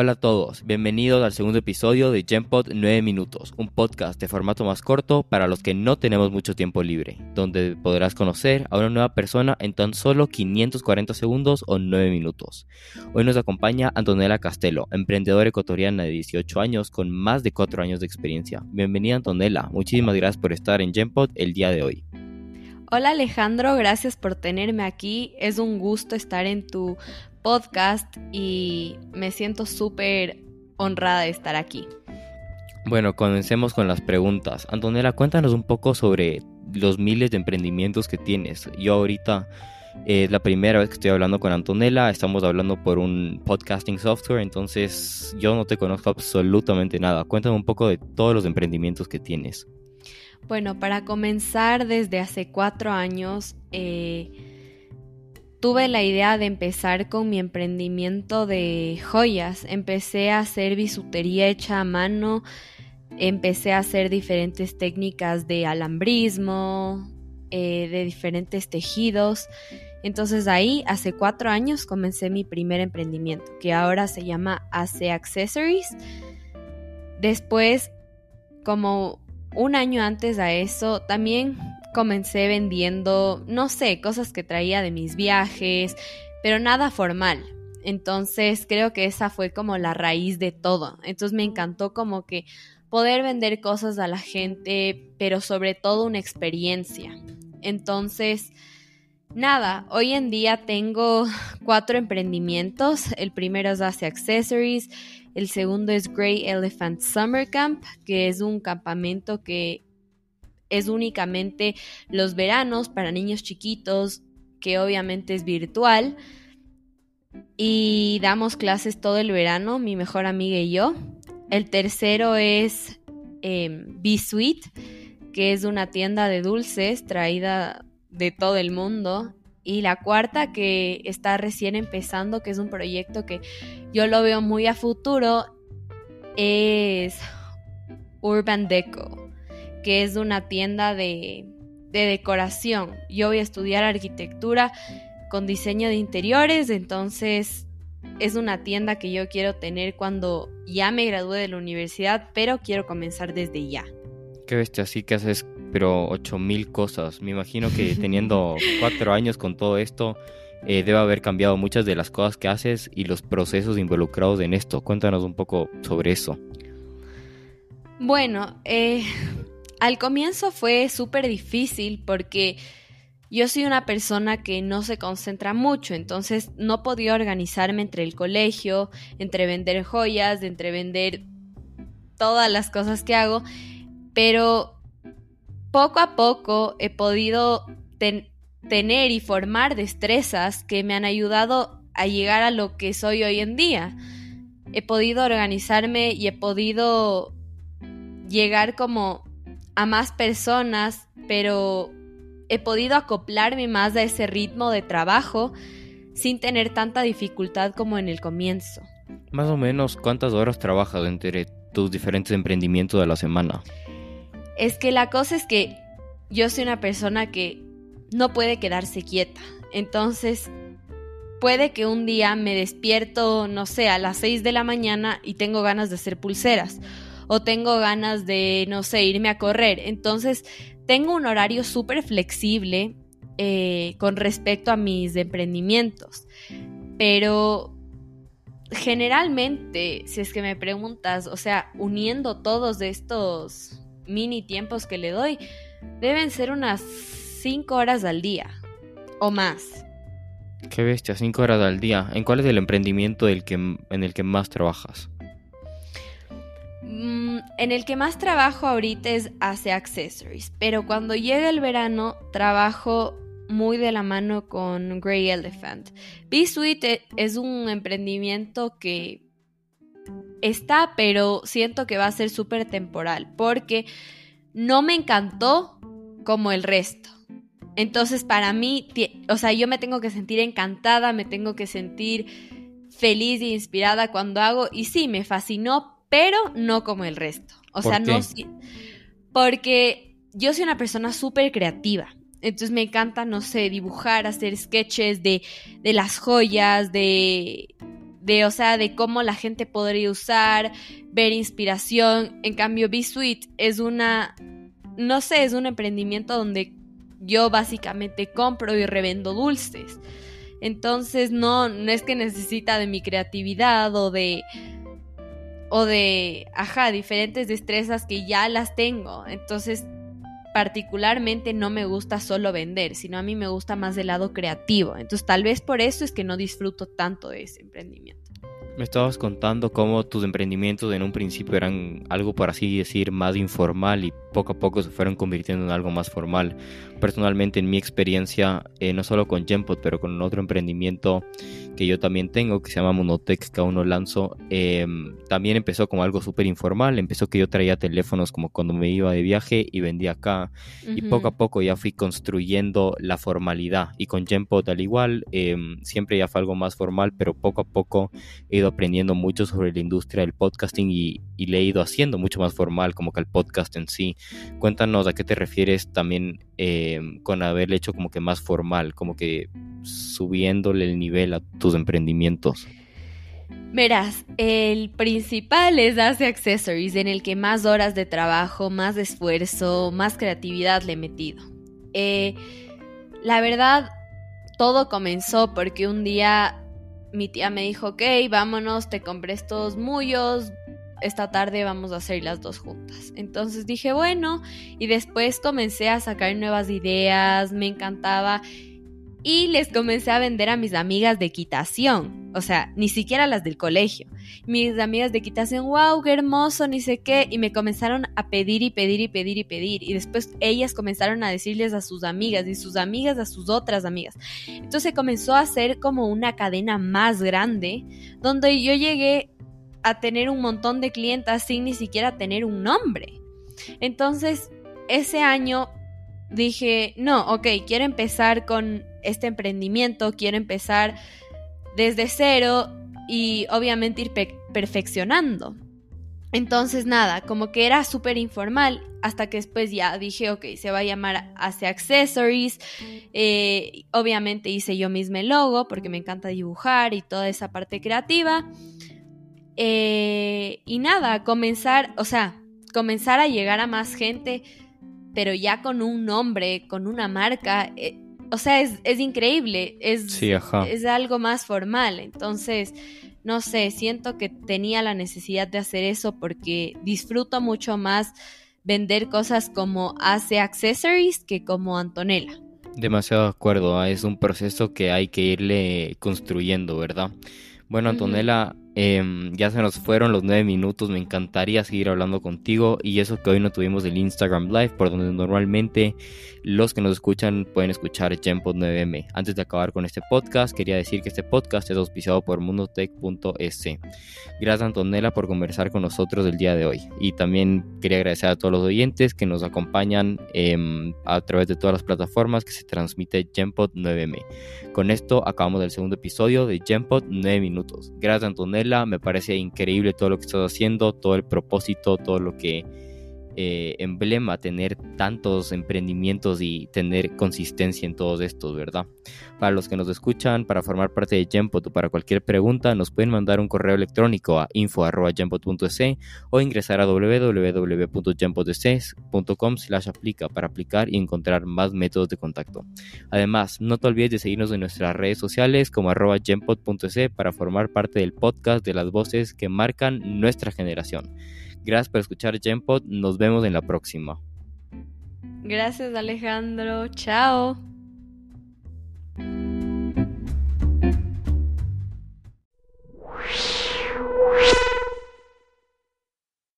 Hola a todos, bienvenidos al segundo episodio de Genpod 9 Minutos, un podcast de formato más corto para los que no tenemos mucho tiempo libre, donde podrás conocer a una nueva persona en tan solo 540 segundos o 9 minutos. Hoy nos acompaña Antonella Castelo, emprendedora ecuatoriana de 18 años con más de 4 años de experiencia. Bienvenida Antonella, muchísimas gracias por estar en Genpod el día de hoy. Hola Alejandro, gracias por tenerme aquí. Es un gusto estar en tu podcast y me siento súper honrada de estar aquí. Bueno, comencemos con las preguntas. Antonella, cuéntanos un poco sobre los miles de emprendimientos que tienes. Yo ahorita es la primera vez que estoy hablando con Antonella, estamos hablando por un podcasting software, entonces yo no te conozco absolutamente nada. Cuéntame un poco de todos los emprendimientos que tienes. Bueno, para comenzar, desde hace cuatro años eh, tuve la idea de empezar con mi emprendimiento de joyas. Empecé a hacer bisutería hecha a mano, empecé a hacer diferentes técnicas de alambrismo, eh, de diferentes tejidos. Entonces ahí, hace cuatro años, comencé mi primer emprendimiento, que ahora se llama AC Accessories. Después, como un año antes a eso, también comencé vendiendo, no sé, cosas que traía de mis viajes, pero nada formal. Entonces creo que esa fue como la raíz de todo. Entonces me encantó como que poder vender cosas a la gente, pero sobre todo una experiencia. Entonces, nada, hoy en día tengo cuatro emprendimientos. El primero es Hace Accessories, el segundo es Grey Elephant Summer Camp, que es un campamento que es únicamente los veranos para niños chiquitos, que obviamente es virtual. Y damos clases todo el verano, mi mejor amiga y yo. El tercero es eh, Be Sweet, que es una tienda de dulces traída de todo el mundo. Y la cuarta que está recién empezando, que es un proyecto que yo lo veo muy a futuro, es Urban Deco, que es una tienda de, de decoración. Yo voy a estudiar arquitectura con diseño de interiores, entonces es una tienda que yo quiero tener cuando ya me gradúe de la universidad, pero quiero comenzar desde ya. Qué bestia, así que haces pero ocho mil cosas. Me imagino que teniendo cuatro años con todo esto, eh, debe haber cambiado muchas de las cosas que haces y los procesos involucrados en esto. Cuéntanos un poco sobre eso. Bueno, eh, al comienzo fue súper difícil porque yo soy una persona que no se concentra mucho, entonces no podía organizarme entre el colegio, entre vender joyas, entre vender todas las cosas que hago, pero poco a poco he podido tener y formar destrezas que me han ayudado a llegar a lo que soy hoy en día. He podido organizarme y he podido llegar como a más personas, pero he podido acoplarme más a ese ritmo de trabajo sin tener tanta dificultad como en el comienzo. Más o menos, ¿cuántas horas trabajas entre tus diferentes emprendimientos de la semana? Es que la cosa es que yo soy una persona que no puede quedarse quieta. Entonces, puede que un día me despierto, no sé, a las 6 de la mañana y tengo ganas de hacer pulseras. O tengo ganas de, no sé, irme a correr. Entonces, tengo un horario súper flexible eh, con respecto a mis emprendimientos. Pero generalmente, si es que me preguntas, o sea, uniendo todos estos mini tiempos que le doy, deben ser unas 5 horas al día o más. Qué bestia, 5 horas al día. ¿En cuál es el emprendimiento del que, en el que más trabajas? En el que más trabajo ahorita es hace accessories, pero cuando llega el verano trabajo muy de la mano con Grey Elephant. B-Suite e, es un emprendimiento que está, pero siento que va a ser súper temporal porque no me encantó como el resto. Entonces, para mí, o sea, yo me tengo que sentir encantada, me tengo que sentir feliz e inspirada cuando hago, y sí, me fascinó, pero no como el resto. O sea, no. Porque yo soy una persona súper creativa. Entonces me encanta, no sé, dibujar, hacer sketches de, de las joyas, de, de, o sea, de cómo la gente podría usar, ver inspiración. En cambio, B Suite es una, no sé, es un emprendimiento donde yo básicamente compro y revendo dulces. Entonces no, no es que necesita de mi creatividad o de o de, ajá, diferentes destrezas que ya las tengo. Entonces, particularmente no me gusta solo vender, sino a mí me gusta más el lado creativo. Entonces, tal vez por eso es que no disfruto tanto de ese emprendimiento. Me estabas contando cómo tus emprendimientos en un principio eran algo, por así decir, más informal y poco a poco se fueron convirtiendo en algo más formal. Personalmente, en mi experiencia, eh, no solo con Genpot, pero con otro emprendimiento que yo también tengo, que se llama Monotech, que aún no lanzo, em, también empezó como algo súper informal. Empezó que yo traía teléfonos como cuando me iba de viaje y vendía acá. Y poco a poco ya fui construyendo la formalidad. Y con Genpot al igual, em, siempre ya fue algo más formal, pero poco a poco he ido aprendiendo mucho sobre la industria del podcasting y, y le he ido haciendo mucho más formal, como que el podcast en sí. Cuéntanos a qué te refieres también em, con haberle hecho como que más formal, como que subiéndole el nivel a tus emprendimientos. Verás, el principal es Hace Accessories, en el que más horas de trabajo, más esfuerzo, más creatividad le he metido. Eh, la verdad, todo comenzó porque un día mi tía me dijo, ok, vámonos, te compré estos mullos, esta tarde vamos a hacer las dos juntas. Entonces dije, bueno, y después comencé a sacar nuevas ideas, me encantaba. Y les comencé a vender a mis amigas de equitación, o sea, ni siquiera las del colegio. Mis amigas de equitación, wow, qué hermoso, ni sé qué, y me comenzaron a pedir y pedir y pedir y pedir. Y después ellas comenzaron a decirles a sus amigas y sus amigas a sus otras amigas. Entonces comenzó a ser como una cadena más grande, donde yo llegué a tener un montón de clientas sin ni siquiera tener un nombre. Entonces, ese año dije, no, ok, quiero empezar con este emprendimiento, quiero empezar desde cero y obviamente ir perfeccionando. Entonces, nada, como que era súper informal hasta que después ya dije, ok, se va a llamar Hace Accessories. Eh, obviamente hice yo misma el logo porque me encanta dibujar y toda esa parte creativa. Eh, y nada, comenzar, o sea, comenzar a llegar a más gente, pero ya con un nombre, con una marca. Eh, o sea, es, increíble, es, es algo más formal. Entonces, no sé, siento que tenía la necesidad de hacer eso porque disfruto mucho más vender cosas como hace accessories que como Antonella. Demasiado de acuerdo, ¿ah? es un proceso que hay que irle construyendo, ¿verdad? Bueno, Antonella, Em, ya se nos fueron los nueve minutos, me encantaría seguir hablando contigo y eso que hoy no tuvimos el Instagram Live, por donde normalmente los que nos escuchan pueden escuchar Genpod 9M. Antes de acabar con este podcast, quería decir que este podcast es auspiciado por mundotech.es. Gracias Antonella por conversar con nosotros el día de hoy y también quería agradecer a todos los oyentes que nos acompañan em, a través de todas las plataformas que se transmite Genpod 9M. Con esto acabamos el segundo episodio de Genpod 9 minutos. Gracias Antonella me parece increíble todo lo que estás haciendo, todo el propósito, todo lo que eh, emblema tener tantos emprendimientos y tener consistencia en todos estos, ¿verdad? Para los que nos escuchan, para formar parte de Jempot o para cualquier pregunta, nos pueden mandar un correo electrónico a info.jempot.es o ingresar a www.jempot.com slash aplica para aplicar y encontrar más métodos de contacto. Además, no te olvides de seguirnos en nuestras redes sociales como arroba para formar parte del podcast de las voces que marcan nuestra generación. Gracias por escuchar Genpod. Nos vemos en la próxima. Gracias Alejandro. Chao.